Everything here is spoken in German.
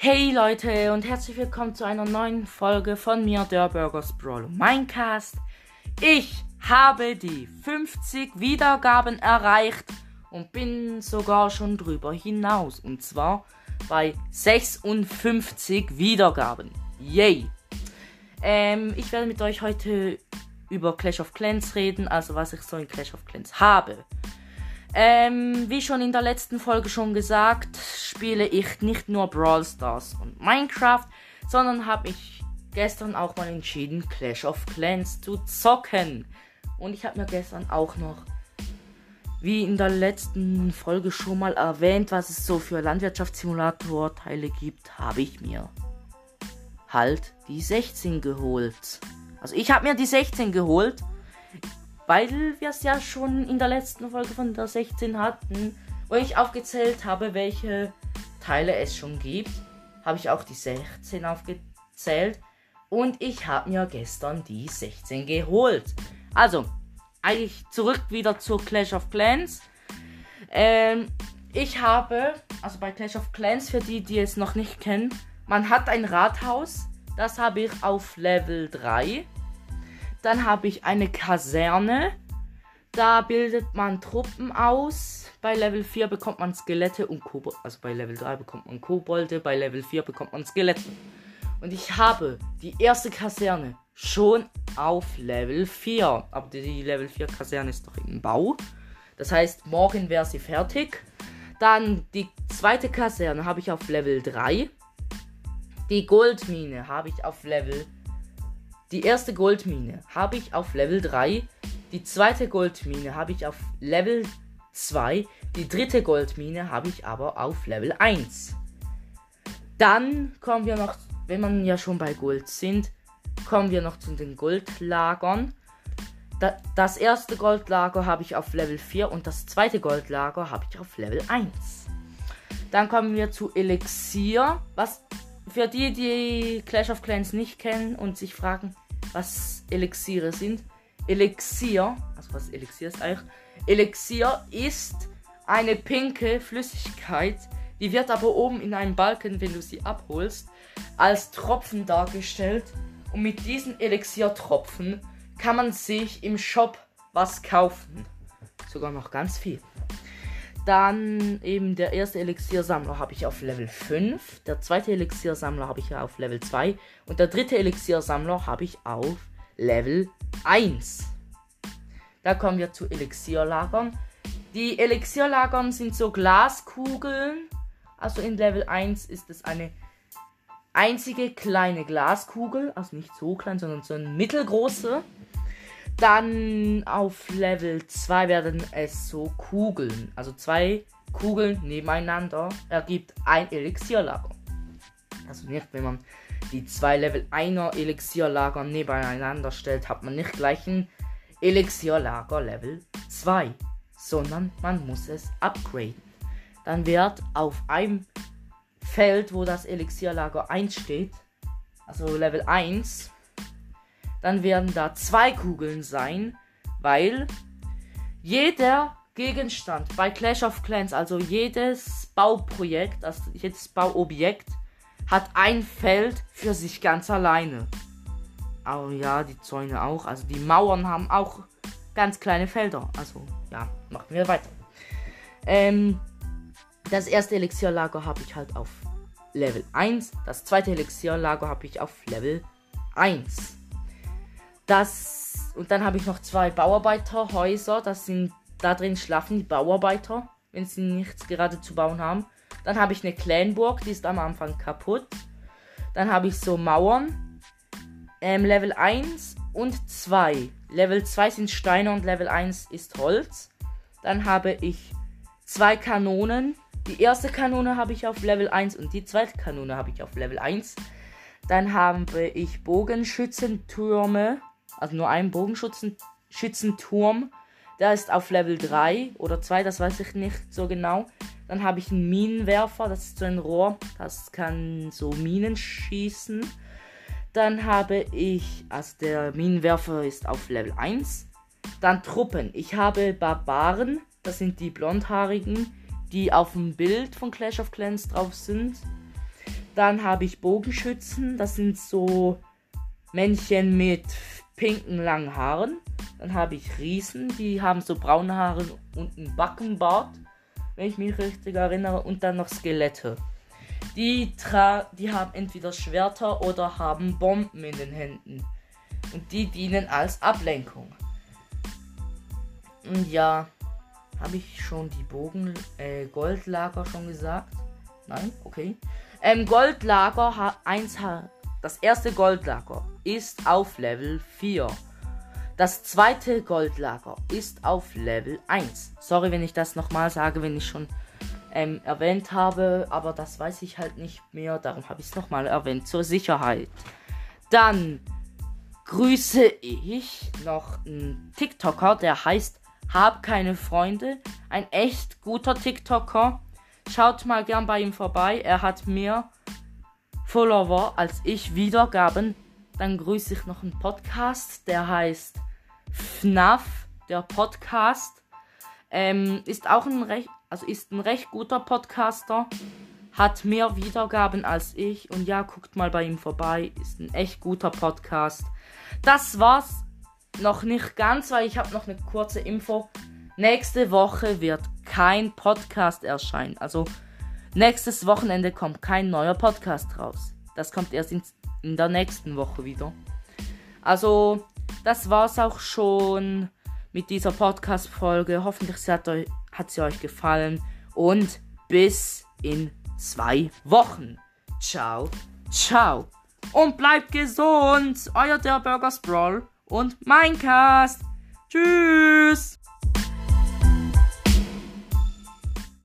Hey Leute und herzlich willkommen zu einer neuen Folge von mir, der Burgers Brawl Minecast. Ich habe die 50 Wiedergaben erreicht und bin sogar schon drüber hinaus. Und zwar bei 56 Wiedergaben. Yay! Ähm, ich werde mit euch heute über Clash of Clans reden, also was ich so in Clash of Clans habe. Ähm, wie schon in der letzten Folge schon gesagt, spiele ich nicht nur Brawl Stars und Minecraft, sondern habe ich gestern auch mal entschieden, Clash of Clans zu zocken. Und ich habe mir gestern auch noch, wie in der letzten Folge schon mal erwähnt, was es so für Landwirtschaftssimulator-Teile gibt, habe ich mir halt die 16 geholt. Also ich habe mir die 16 geholt weil wir es ja schon in der letzten Folge von der 16 hatten, wo ich aufgezählt habe, welche Teile es schon gibt, habe ich auch die 16 aufgezählt und ich habe mir gestern die 16 geholt. Also, eigentlich zurück wieder zu Clash of Clans. Ähm, ich habe, also bei Clash of Clans, für die, die es noch nicht kennen, man hat ein Rathaus, das habe ich auf Level 3. Dann habe ich eine Kaserne. Da bildet man Truppen aus. Bei Level 4 bekommt man Skelette und Kobolde. Also bei Level 3 bekommt man Kobolde, bei Level 4 bekommt man Skelette. Und ich habe die erste Kaserne schon auf Level 4. Aber die Level 4 Kaserne ist noch im Bau. Das heißt, morgen wäre sie fertig. Dann die zweite Kaserne habe ich auf Level 3. Die Goldmine habe ich auf Level 4. Die erste Goldmine habe ich auf Level 3. Die zweite Goldmine habe ich auf Level 2. Die dritte Goldmine habe ich aber auf Level 1. Dann kommen wir noch, wenn man ja schon bei Gold sind, kommen wir noch zu den Goldlagern. das erste Goldlager habe ich auf Level 4 und das zweite Goldlager habe ich auf Level 1. Dann kommen wir zu Elixier, was für die, die Clash of Clans nicht kennen und sich fragen, was Elixiere sind. Elixier, also was Elixier ist eigentlich? Elixier ist eine pinke Flüssigkeit, die wird aber oben in einem Balken, wenn du sie abholst, als Tropfen dargestellt. Und mit diesen Elixiertropfen kann man sich im Shop was kaufen. Sogar noch ganz viel. Dann eben der erste Elixiersammler habe ich auf Level 5. Der zweite Elixiersammler habe ich auf Level 2. Und der dritte Elixiersammler habe ich auf Level 1. Da kommen wir zu Elixierlagern. Die Elixierlagern sind so Glaskugeln. Also in Level 1 ist es eine einzige kleine Glaskugel. Also nicht so klein, sondern so eine mittelgroße. Dann auf Level 2 werden es so Kugeln. Also zwei Kugeln nebeneinander ergibt ein Elixierlager. Also nicht, wenn man die zwei Level 1er Elixierlager nebeneinander stellt, hat man nicht gleich ein Elixierlager Level 2, sondern man muss es upgraden. Dann wird auf einem Feld, wo das Elixierlager 1 steht, also Level 1, dann werden da zwei Kugeln sein, weil jeder Gegenstand bei Clash of Clans, also jedes Bauprojekt, also jedes Bauobjekt, hat ein Feld für sich ganz alleine. Aber ja, die Zäune auch. Also die Mauern haben auch ganz kleine Felder. Also ja, machen wir weiter. Ähm, das erste Elixierlager habe ich halt auf Level 1. Das zweite Elixierlager habe ich auf Level 1. Das und dann habe ich noch zwei Bauarbeiterhäuser. Das sind da drin schlafen die Bauarbeiter, wenn sie nichts gerade zu bauen haben. Dann habe ich eine Clanburg, die ist am Anfang kaputt. Dann habe ich so Mauern. Ähm, Level 1 und 2. Level 2 sind Steine und Level 1 ist Holz. Dann habe ich zwei Kanonen. Die erste Kanone habe ich auf Level 1 und die zweite Kanone habe ich auf Level 1. Dann habe ich Bogenschützentürme also nur ein Bogenschützenturm. Der ist auf Level 3 oder 2, das weiß ich nicht so genau. Dann habe ich einen Minenwerfer, das ist so ein Rohr, das kann so Minen schießen. Dann habe ich, also der Minenwerfer ist auf Level 1. Dann Truppen. Ich habe Barbaren, das sind die blondhaarigen, die auf dem Bild von Clash of Clans drauf sind. Dann habe ich Bogenschützen. Das sind so Männchen mit pinken langen Haaren. Dann habe ich Riesen, die haben so braune Haare und einen Backenbart, wenn ich mich richtig erinnere. Und dann noch Skelette. Die, tra die haben entweder Schwerter oder haben Bomben in den Händen. Und die dienen als Ablenkung. Und ja, habe ich schon die Bogen äh, Goldlager schon gesagt? Nein, okay. Ähm, Goldlager 1 das erste Goldlager ist auf Level 4. Das zweite Goldlager ist auf Level 1. Sorry, wenn ich das nochmal sage, wenn ich schon ähm, erwähnt habe, aber das weiß ich halt nicht mehr. Darum habe ich es nochmal erwähnt, zur Sicherheit. Dann grüße ich noch einen TikToker, der heißt Hab keine Freunde. Ein echt guter TikToker. Schaut mal gern bei ihm vorbei. Er hat mehr Follower als ich Wiedergaben. Dann grüße ich noch einen Podcast, der heißt FNAF, der Podcast. Ähm, ist auch ein recht, also ist ein recht guter Podcaster. Hat mehr Wiedergaben als ich. Und ja, guckt mal bei ihm vorbei. Ist ein echt guter Podcast. Das war's noch nicht ganz, weil ich habe noch eine kurze Info. Nächste Woche wird kein Podcast erscheinen. Also nächstes Wochenende kommt kein neuer Podcast raus. Das kommt erst in, in der nächsten Woche wieder. Also das war's auch schon mit dieser Podcast-Folge. Hoffentlich hat, euch, hat sie euch gefallen. Und bis in zwei Wochen. Ciao, ciao. Und bleibt gesund. Euer der Burger Sprawl und Minecast. Tschüss.